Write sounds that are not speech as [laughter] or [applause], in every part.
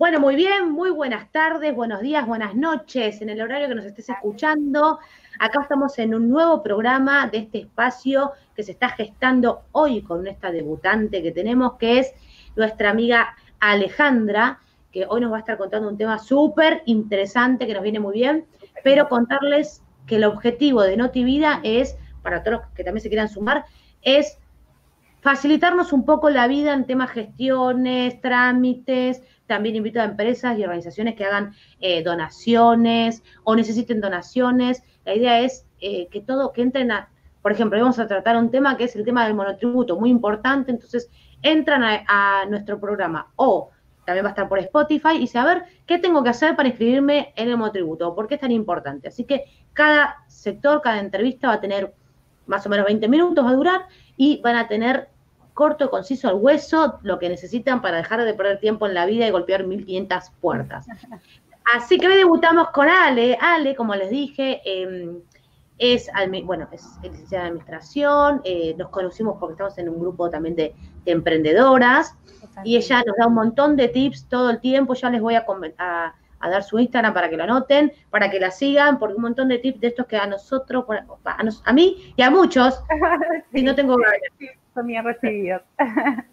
Bueno, muy bien, muy buenas tardes, buenos días, buenas noches, en el horario que nos estés escuchando. Acá estamos en un nuevo programa de este espacio que se está gestando hoy con esta debutante que tenemos, que es nuestra amiga Alejandra, que hoy nos va a estar contando un tema súper interesante que nos viene muy bien, pero contarles que el objetivo de Notivida es, para todos los que también se quieran sumar, es facilitarnos un poco la vida en temas gestiones, trámites, también invito a empresas y organizaciones que hagan eh, donaciones o necesiten donaciones. La idea es eh, que todo, que entren a, por ejemplo, vamos a tratar un tema que es el tema del monotributo, muy importante, entonces entran a, nuestro programa o también va a estar por Spotify y saber qué tengo que hacer para inscribirme en el monotributo o por qué es tan importante. Así que cada sector, cada entrevista va a tener más o menos 20 minutos, va a durar y van a tener corto, conciso, al hueso, lo que necesitan para dejar de perder tiempo en la vida y golpear 1500 puertas. [laughs] Así que hoy debutamos con Ale. Ale, como les dije, em, es, bueno, es licenciada en administración, eh, nos conocimos porque estamos en un grupo también de, emprendedoras y ella nos da un montón de tips todo el tiempo, ya les voy a, a, dar su Instagram para que lo anoten, para que la sigan, porque un montón de tips de estos que a nosotros, a, mí y a muchos, [laughs] si no tengo ganas son bien recibidos. [laughs]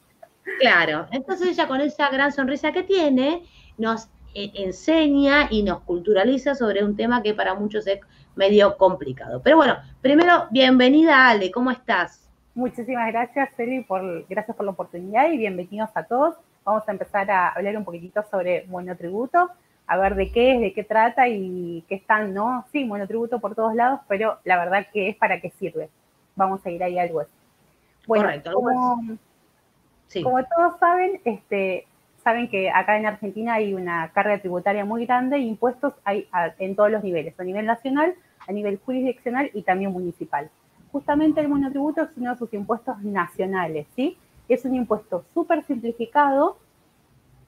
Claro, entonces ella con esa gran sonrisa que tiene, nos eh, enseña y nos culturaliza sobre un tema que para muchos es medio complicado. Pero bueno, primero, bienvenida Ale, ¿cómo estás? Muchísimas gracias, Celi, por, gracias por la oportunidad y bienvenidos a todos. Vamos a empezar a hablar un poquitito sobre monotributo, a ver de qué es, de qué trata y qué están, ¿no? Sí, monotributo por todos lados, pero la verdad que es para qué sirve. Vamos a ir ahí al hueso. Bueno, como, todos saben, este, saben que acá en Argentina hay una carga tributaria muy grande impuestos hay en todos los niveles, a nivel nacional, a nivel jurisdiccional y también municipal. Justamente el monotributo es uno de sus impuestos nacionales, ¿sí? Es un impuesto súper simplificado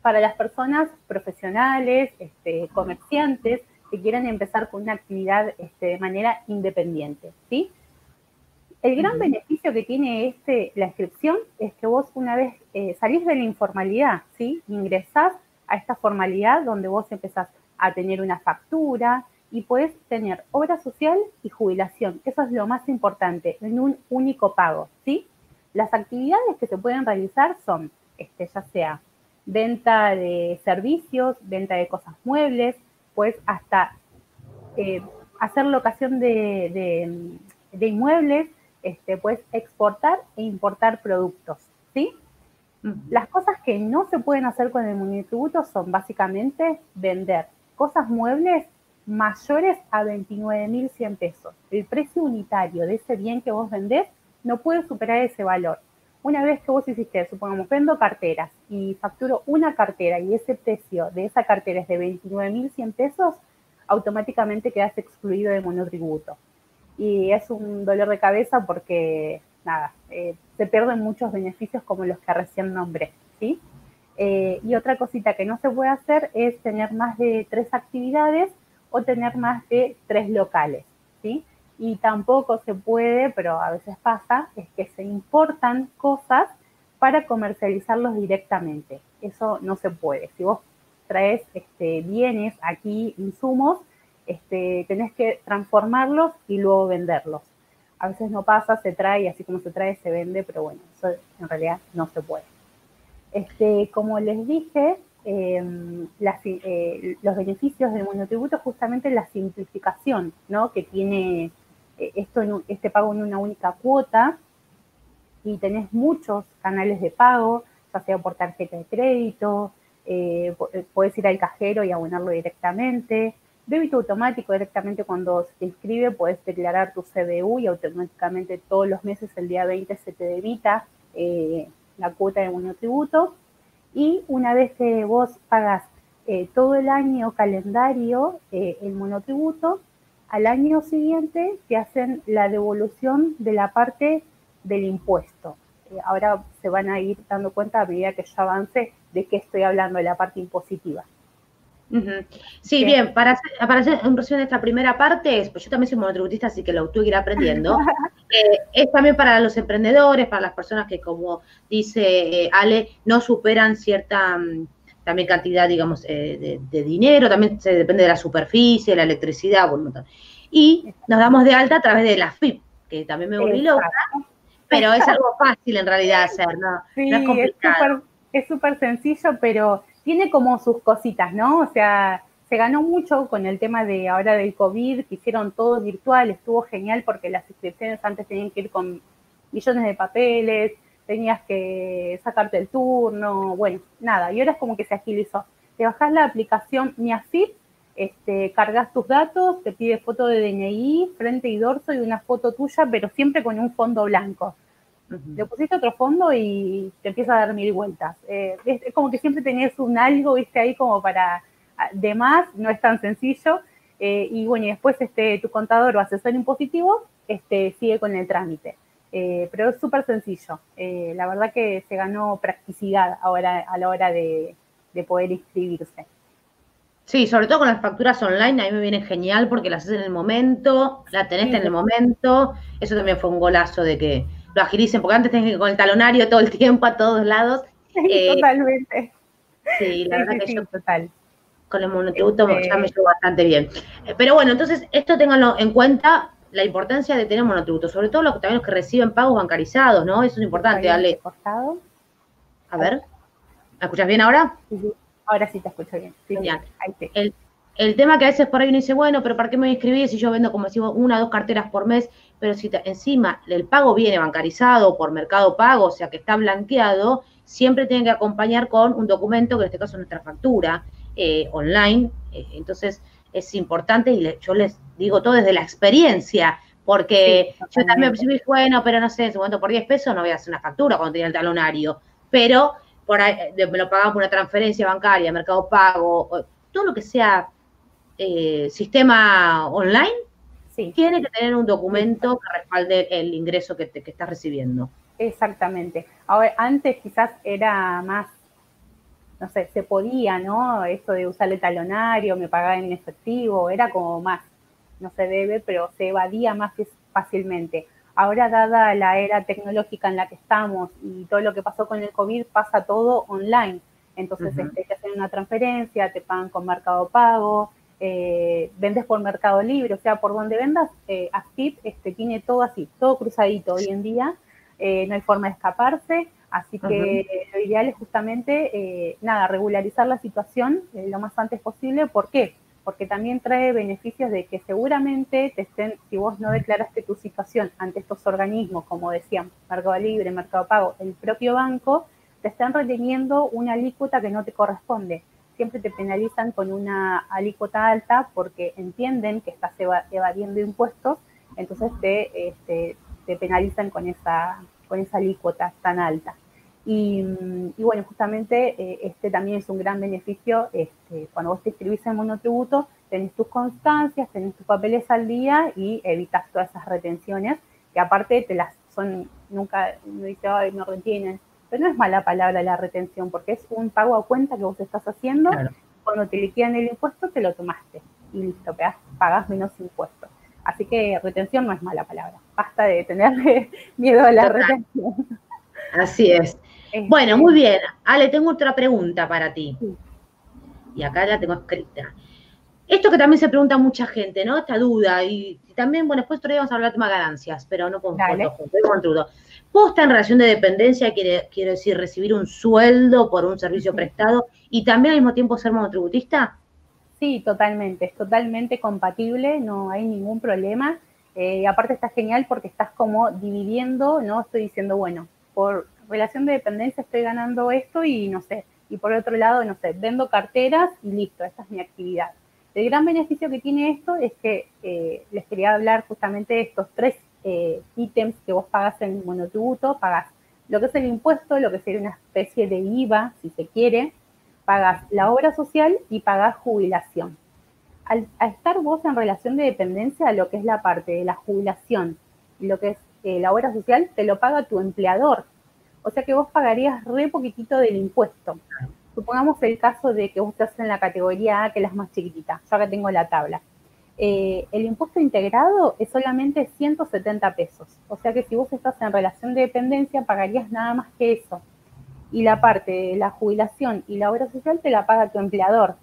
para las personas profesionales, este, comerciantes, que quieran empezar con una actividad este, de manera independiente, ¿sí? El gran beneficio que tiene este, la inscripción es que vos una vez eh, salís de la informalidad, ¿sí? Ingresás a esta formalidad donde vos empezás a tener una factura y puedes tener obra social y jubilación. Eso es lo más importante, en un único pago, ¿sí? Las actividades que se pueden realizar son, este, ya sea venta de servicios, venta de cosas muebles, pues hasta eh, hacer locación de, de inmuebles, este, puedes exportar e importar productos, ¿sí? Las cosas que no se pueden hacer con el monotributo son básicamente vender cosas muebles mayores a 29.100 pesos. El precio unitario de ese bien que vos vendés no puede superar ese valor. Una vez que vos hiciste, supongamos, vendo carteras y facturo una cartera y ese precio de esa cartera es de 29.100 pesos, automáticamente quedas excluido de monotributo y es un dolor de cabeza porque, nada, eh, se pierden muchos beneficios como los que recién nombré, ¿sí? Eh, y otra cosita que no se puede hacer es tener más de tres actividades o tener más de tres locales, ¿sí? Y tampoco se puede, pero a veces pasa, es que se importan cosas para comercializarlos directamente. Eso no se puede. Si vos traes este, bienes aquí, insumos, este, tenés que transformarlos y luego venderlos. A veces no pasa, se trae, así como se trae, se vende, pero bueno, eso en realidad no se puede. Este, como les dije, em, eh, los beneficios del monotributo justamente la simplificación ¿no? que tiene eh, esto en este pago en una única cuota y tenés muchos canales de pago, ya sea por tarjeta de crédito, eh, puedes ir al cajero y abonarlo directamente, Débito automático directamente cuando se te inscribe, puedes declarar tu CBU y automáticamente todos los meses, el día 20, se te debita eh, la cuota de monotributo. Y una vez que vos pagas eh, todo el año calendario eh, el monotributo, al año siguiente te hacen la devolución de la parte del impuesto. ahora se van a ir dando cuenta a medida que yo avance de qué estoy hablando de la parte impositiva. Sí, bien, para hacer, para hacer un resumen de esta primera parte, pues yo también soy monotributista, así que lo tuve que ir aprendiendo. [laughs] Eh, es también para los emprendedores, para las personas que, como dice eh, Ale, no superan cierta, mm, también cantidad, digamos, eh, de, dinero, también se depende de la superficie, la electricidad, bueno, y nos damos de alta a través de la FIP, que también me volví loca, pero es algo fácil en realidad hacer, ¿no? Sí, es complicado. Es súper sencillo, pero tiene como sus cositas, ¿no? O sea, se ganó mucho con el tema de ahora del COVID, que hicieron todo virtual, estuvo genial porque las inscripciones antes tenían que ir con millones de papeles, tenías que sacarte el turno, bueno, nada, y ahora es como que se agilizó. Te bajas la aplicación MiaFit, este, cargas tus datos, te pide foto de DNI, frente y dorso y una foto tuya, pero siempre con un fondo blanco. Le pusiste otro fondo y te empieza a dar mil vueltas. Eh, es, como que siempre tenías un algo, viste, ahí como para ah, de más, no es tan sencillo. Eh, y bueno, y después este, tu contador o asesor impositivo este, sigue con el trámite. Eh, pero es súper sencillo. La verdad que se ganó practicidad ahora a la hora de, poder inscribirse. Sí, sobre todo con las facturas online, a mí me viene genial porque las haces en el momento, la tenés en el momento. Eso también fue un golazo de que lo agilicen, porque antes tenés que ir con el talonario todo el tiempo a todos lados. [laughs] Eh, totalmente. Sí, la verdad que yo total. con el monotributo este ya me llevo bastante bien. Pero bueno, entonces esto ténganlo en cuenta la importancia de tener monotributo, sobre todo los, también los que reciben pagos bancarizados, ¿no? Eso es importante, dale. A ver, ¿me escuchas bien ahora? Ahora sí te escucho bien. el, el, tema que a veces por ahí uno dice, bueno, pero ¿para qué me voy a inscribir si yo vendo, como decimos, una o dos carteras por mes? Pero si encima el pago viene bancarizado por mercado pago, o sea que está blanqueado, siempre tiene que acompañar con un documento, que en este caso es nuestra factura, eh, online. Eh, entonces, es importante y yo les digo todo desde la experiencia, porque yo también me bueno, pero no sé, en su momento por 10 pesos no voy a hacer una factura cuando tenía el talonario, pero por ahí, me lo pagamos por una transferencia bancaria, mercado pago, todo lo que sea eh, sistema online, tiene que tener un documento que respalde el ingreso que, que estás recibiendo. Exactamente. Ahora, antes quizás era más no sé, se podía, ¿no? Esto de usar el talonario, me pagaba en efectivo, era como más, no se debe, pero se evadía más fácilmente. Ahora, dada la era tecnológica en la que estamos y todo lo que pasó con el COVID, pasa todo online. Entonces, este, te hacen una transferencia, te pagan con Mercado Pago, eh, vendes por Mercado Libre, o sea, por donde vendas, eh, este, tiene todo así, todo cruzadito hoy en día, eh, no hay forma de escaparse. Así que lo ideal es justamente, eh, nada, regularizar la situación eh, lo más antes posible. ¿Por qué? Porque también trae beneficios de que seguramente te estén, si vos no declaraste tu situación ante estos organismos, como decían, Mercado Libre, Mercado Pago, el propio banco, te están reteniendo una alícuota que no te corresponde. Siempre te penalizan con una alícuota alta porque entienden que estás evadiendo impuestos, entonces te, este, te penalizan con esa, con esa alícuota tan alta. Y, bueno, justamente eh, este también es un gran beneficio. Este, cuando vos te inscribís en monotributo, tenés tus constancias, tenés tus papeles al día y evitas todas esas retenciones, que aparte te las son, nunca me dice, ay, no retienen. Pero no es mala palabra la retención, porque es un pago a cuenta que vos estás haciendo. Cuando te liquidan el impuesto, te lo tomaste y listo, pagás menos impuestos. Así que retención no es mala palabra. Basta de tener [laughs] miedo a la retención. Así es. Este, bueno, muy bien. Ale, tengo otra pregunta para ti. Y acá la tengo escrita. Esto que también se pregunta mucha gente, ¿no? Esta duda. Y, también, bueno, después todavía vamos a hablar de tema ganancias, pero no con juntos. Posta en relación de dependencia quiere, quiere decir recibir un sueldo por un servicio prestado y también al mismo tiempo ser monotributista. Sí, totalmente, es totalmente compatible, no hay ningún problema. Eh, aparte está genial porque estás como dividiendo, ¿no? Estoy diciendo, bueno, por relación de dependencia estoy ganando esto y no sé, y por otro lado, no sé, vendo carteras y listo, esta es mi actividad. El gran beneficio que tiene esto es que eh, les quería hablar justamente de estos tres eh, ítems que vos pagas en monotributo, pagas lo que es el impuesto, lo que sería una especie de IVA, si se quiere, pagas la obra social y pagas jubilación. Al, estar vos en relación de dependencia, lo que es la parte de la jubilación lo que es eh, la obra social, te lo paga tu empleador. O sea que vos pagarías re poquitito del impuesto. Supongamos el caso de que vos estás en la categoría A, que es la más chiquitita. Yo acá tengo la tabla. Eh, el impuesto integrado es solamente 170 pesos. O sea que si vos estás en relación de dependencia, pagarías nada más que eso. y la parte de la jubilación y la obra social te la paga tu empleador.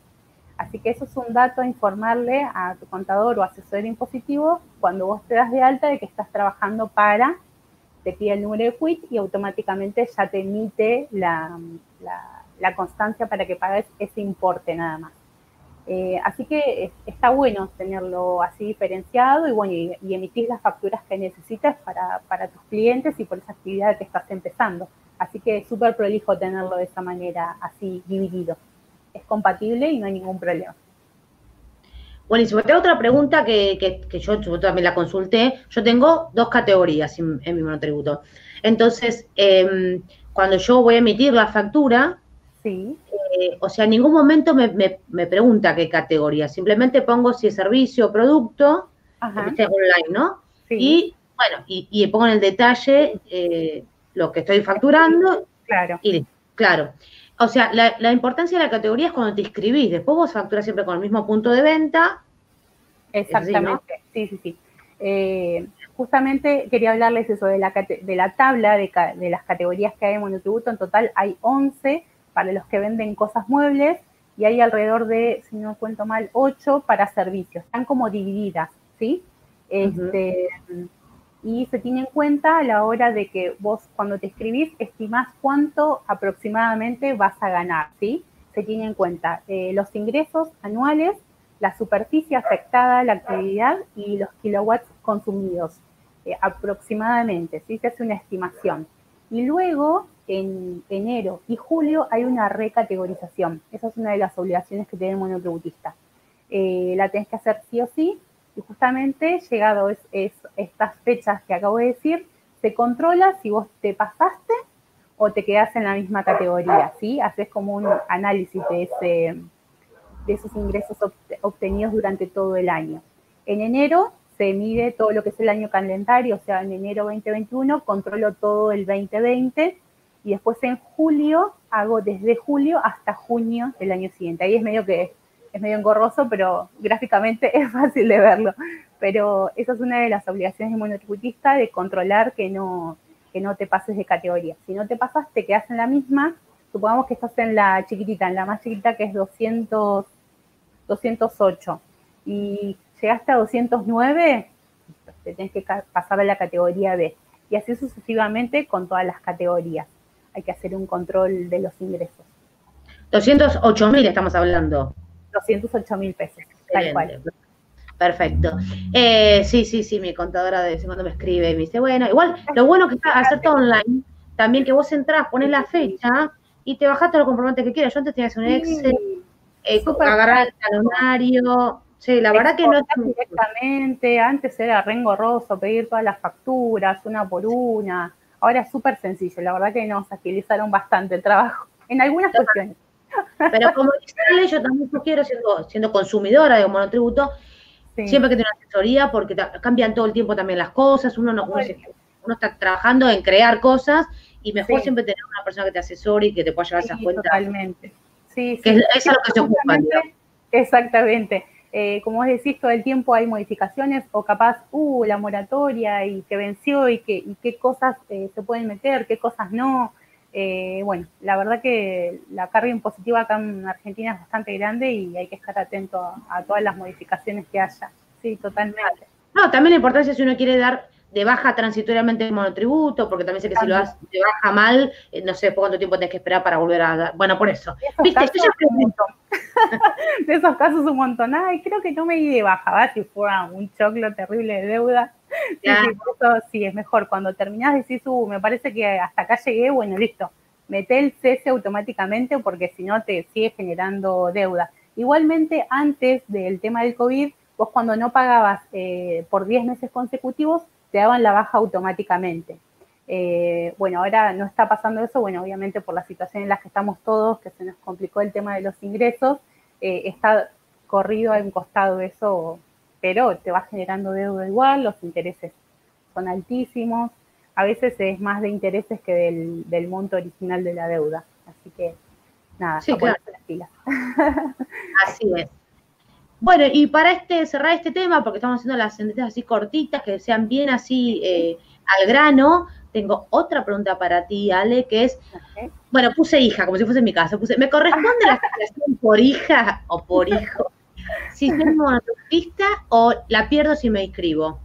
Así que eso es un dato a informarle a tu contador o asesor impositivo cuando vos te das de alta de que estás trabajando para, te pide el número de quit y automáticamente ya te emite la, constancia para que pagues ese importe nada más. Eh, así que está bueno tenerlo así diferenciado y bueno, y, emitir las facturas que necesitas para, para, tus clientes y por esa actividad que estás empezando. Así que es súper prolijo tenerlo de esa manera así dividido es compatible y no hay ningún problema. Buenísimo. Tengo otra pregunta que, yo, también la consulté. Yo tengo dos categorías en, mi monotributo. Entonces, em, cuando yo voy a emitir la factura, sí. Eh, o sea, en ningún momento me, pregunta qué categoría. Simplemente pongo si es servicio o producto, este online, ¿no? Y bueno, y, pongo en el detalle eh, lo que estoy facturando. Claro. Y claro. O sea, la, importancia de la categoría es cuando te inscribís. Después vos facturas siempre con el mismo punto de venta. Exactamente, sí, sí, sí. Eh, justamente quería hablarles eso de la, de la tabla de, las categorías que hay en monotributo. En total hay 11 para los que venden cosas muebles y hay alrededor de, si no cuento mal, 8 para servicios. Están como divididas, ¿sí? Este, y se tiene en cuenta a la hora de que vos cuando te escribís estimás cuánto aproximadamente vas a ganar, ¿sí? Se tiene en cuenta eh, los ingresos anuales, la superficie afectada, la actividad y los kilowatts consumidos eh, aproximadamente, ¿sí? Se hace una estimación. Y luego, en enero y julio, hay una recategorización. Esa es una de las obligaciones que tiene el monotributista. Eh, la tenés que hacer sí o sí y justamente, llegado es, estas fechas que acabo de decir, se controla si vos te pasaste o te quedas en la misma categoría, ¿sí? Haces como un análisis de, ese, de esos ingresos obtenidos durante todo el año. En enero se mide todo lo que es el año calendario, o sea, en enero 2021 controlo todo el 2020 y después en julio hago desde julio hasta junio del año siguiente. Ahí es medio que es medio engorroso, pero gráficamente [laughs] es fácil de verlo. Pero esa es una de las obligaciones de monotributista, de controlar que no, que no te pases de categoría. Si no te pasas, te quedas en la misma. Supongamos que estás en la chiquitita, en la más chiquita que es 200, 208. Y llegaste a 209, te tienes que pasar a la categoría B. Y así sucesivamente con todas las categorías. Hay que hacer un control de los ingresos. 208 mil estamos hablando. 208 mil pesos, tal cual. Perfecto. Eh, sí, sí, sí, mi contadora de vez en cuando me escribe y me dice, bueno, igual, lo bueno que está hacer todo online, también que vos entrás, pones la fecha y te bajaste los comprobantes que quieras. Yo antes tenía que hacer un Excel, eh, agarrar el talonario. Sí, la verdad que no directamente, antes era re engorroso pedir todas las facturas, una por una. Ahora es súper sencillo, la verdad que nos agilizaron bastante el trabajo, [laughs] en algunas cuestiones. Pero como dice yo también sugiero, siendo, siendo consumidora de monotributo, siempre que tener asesoría, porque cambian todo el tiempo también las cosas, uno, no, uno, está trabajando en crear cosas y mejor siempre tener una persona que te asesore y que te pueda llevar esas cuentas. Totalmente. Sí, que es, lo que se ocupa. Exactamente. Eh, como vos decís, todo el tiempo hay modificaciones o capaz, uh, la moratoria y que venció y, que, qué cosas eh, se pueden meter, qué cosas no. Eh, bueno, la verdad que la carga impositiva acá en Argentina es bastante grande y hay que estar atento a, todas las modificaciones que haya. Sí, totalmente. No, también la importancia si uno quiere dar de baja transitoriamente el monotributo, porque también sé que si lo das de baja mal, eh, no sé por cuánto tiempo tenés que esperar para volver a. Bueno, por eso. ¿Viste? [laughs] de esos casos un montón. Ay, creo que no me di de baja, ¿va? Si fuera un choclo terrible de deuda. Sí, sí, eso sí, es mejor. Cuando terminás decís, uh, me parece que hasta acá llegué, bueno, listo. Mete el cese automáticamente porque si no te sigue generando deuda. Igualmente, antes del tema del COVID, vos cuando no pagabas eh, por 10 meses consecutivos, te daban la baja automáticamente. Eh, bueno, ahora no está pasando eso, bueno, obviamente por la situación en la que estamos todos, que se nos complicó el tema de los ingresos, eh, está corrido a un costado eso pero te va generando deuda igual, los intereses son altísimos, a veces es más de intereses que del, monto original de la deuda. Así que, nada, sí, claro. las pilas. [laughs] Así es. Bueno, y para este cerrar este tema, porque estamos haciendo las sentencias así cortitas, que sean bien así eh, al grano, tengo otra pregunta para ti, Ale, que es, bueno, puse hija, como si fuese en mi caso. Puse, ¿me corresponde la asignación por hija o por hijo? [laughs] Si soy monotributista o la pierdo si me inscribo.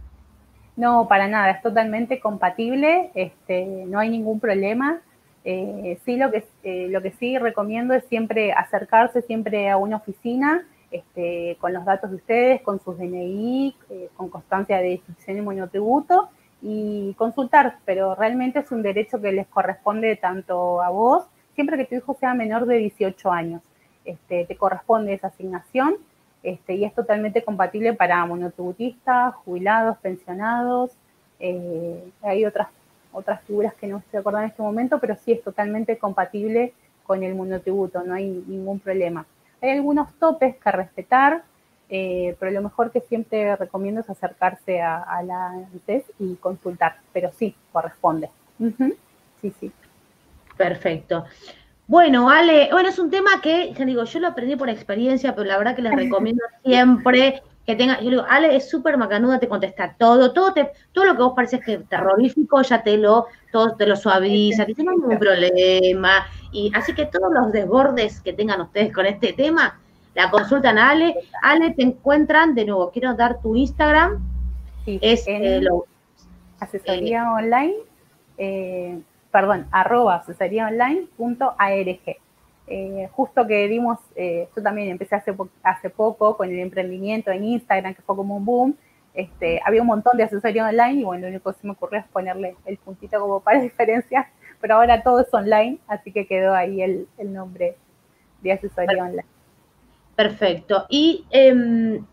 No, para nada, es totalmente compatible, este, no hay ningún problema. Eh, sí, lo que, eh, lo que sí recomiendo es siempre acercarse siempre a una oficina este, con los datos de ustedes, con sus DNI, eh, con constancia de inscripción y monotributo y consultar, pero realmente es un derecho que les corresponde tanto a vos, siempre que tu hijo sea menor de 18 años, este, te corresponde esa asignación este, y es totalmente compatible para monotributistas, jubilados, pensionados. Eh, hay otras, otras figuras que no estoy acordando en este momento, pero sí es totalmente compatible con el monotributo, no hay ningún problema. Hay algunos topes que respetar, eh, pero lo mejor que siempre recomiendo es acercarse a, la ANSES y consultar, pero sí, corresponde. Sí, sí. Perfecto. Bueno, Ale, bueno, es un tema que, ya digo, yo lo aprendí por experiencia, pero la verdad que les recomiendo [laughs] siempre que tenga, yo digo, Ale es súper macanuda, te contesta todo, todo te, todo lo que vos pareces que terrorífico, ya te lo, todo te lo suaviza, que no hay ningún problema. Y así que todos los desbordes que tengan ustedes con este tema, la consultan a Ale. Ale, te encuentran, de nuevo, quiero dar tu Instagram. es eh, asesoría eh, online. Eh, perdón, arroba asesoríaonline.arg. Eh, justo que dimos, eh, yo también empecé hace, hace poco con el emprendimiento en Instagram, que fue como un boom, este, había un montón de asesoría online y bueno, lo único que se me ocurrió es ponerle el puntito como para diferenciar, pero ahora todo es online, así que quedó ahí el, nombre de asesoría online. Perfecto. Y em,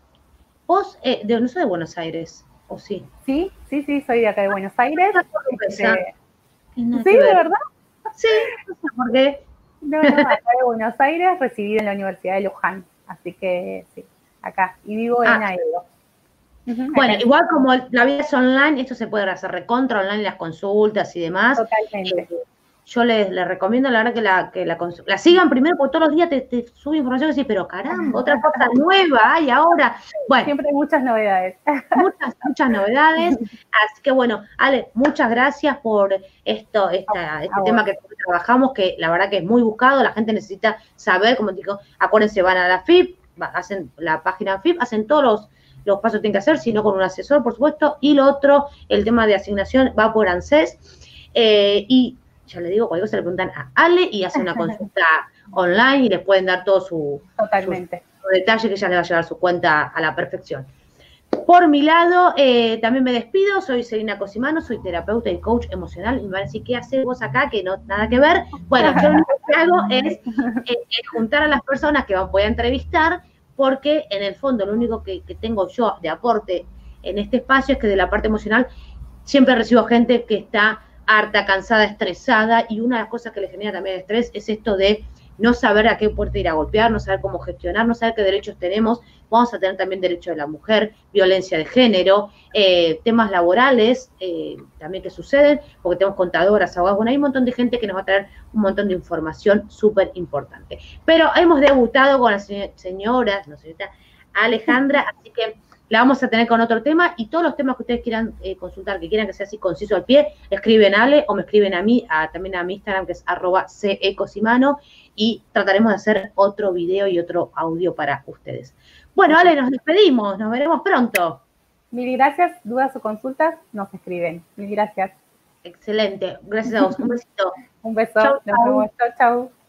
vos, eh, de, no soy de Buenos Aires, ¿o sí? Sí, sí, sí, soy de acá de Buenos Aires. Sí, ¿de verdad? Sí, no sé por qué. No, no, acá de Buenos Aires, recibí en la Universidad de Luján, así que sí, acá, y vivo en ah. Aedo. bueno, igual como la vida es online, esto se puede hacer recontra online, las consultas y demás. Totalmente. Eh, yo les, recomiendo, la verdad, que la, que la, sigan primero, porque todos los días te, te sube información y decís, pero caramba, otra [laughs] cosa nueva hay ahora. Bueno. Siempre hay muchas novedades. [laughs] Muchas, muchas novedades. Así que bueno, Ale, muchas gracias por esto, esta, este tema que trabajamos, que la verdad que es muy buscado, la gente necesita saber, como digo, acuérdense, van a la FIP, hacen la página FIP, hacen todos los los pasos que tienen que hacer, sino con un asesor, por supuesto. Y lo otro, el tema de asignación va por ANSES. Eh, y ya le digo, cualquier cosa le preguntan a Ale y hace una consulta [laughs] online y le pueden dar todo su, Totalmente. detalle que ya le va a llevar su cuenta a la perfección. Por mi lado, eh, también me despido, soy Selina Cosimano, soy terapeuta y coach emocional, y me van a decir, ¿qué haces vos acá? Que no nada que ver. Bueno, yo lo único que hago es, juntar a las personas que voy a entrevistar, porque en el fondo lo único que, que tengo yo de aporte en este espacio es que de la parte emocional siempre recibo gente que está harta, cansada, estresada, y una de las cosas que le genera también estrés es esto de no saber a qué puerta ir a golpear, no saber cómo gestionar, no saber qué derechos tenemos. Vamos a tener también derecho de la mujer, violencia de género, eh, temas laborales eh, también que suceden, porque tenemos contadoras, abogados, bueno, hay un montón de gente que nos va a traer un montón de información súper importante. Pero hemos debutado con la señora, no señorita Alejandra, así que la vamos a tener con otro tema y todos los temas que ustedes quieran eh, consultar, que quieran que sea así conciso al pie, escriben a Ale o me escriben a mí, también a mi Instagram que es arroba cecosimano y trataremos de hacer otro video y otro audio para ustedes. Bueno, Ale, nos despedimos, nos veremos pronto. Mil gracias, dudas o consultas, nos escriben. Mil gracias. Excelente, gracias a vos, un besito. [laughs] un beso, nos vemos, chao, chao.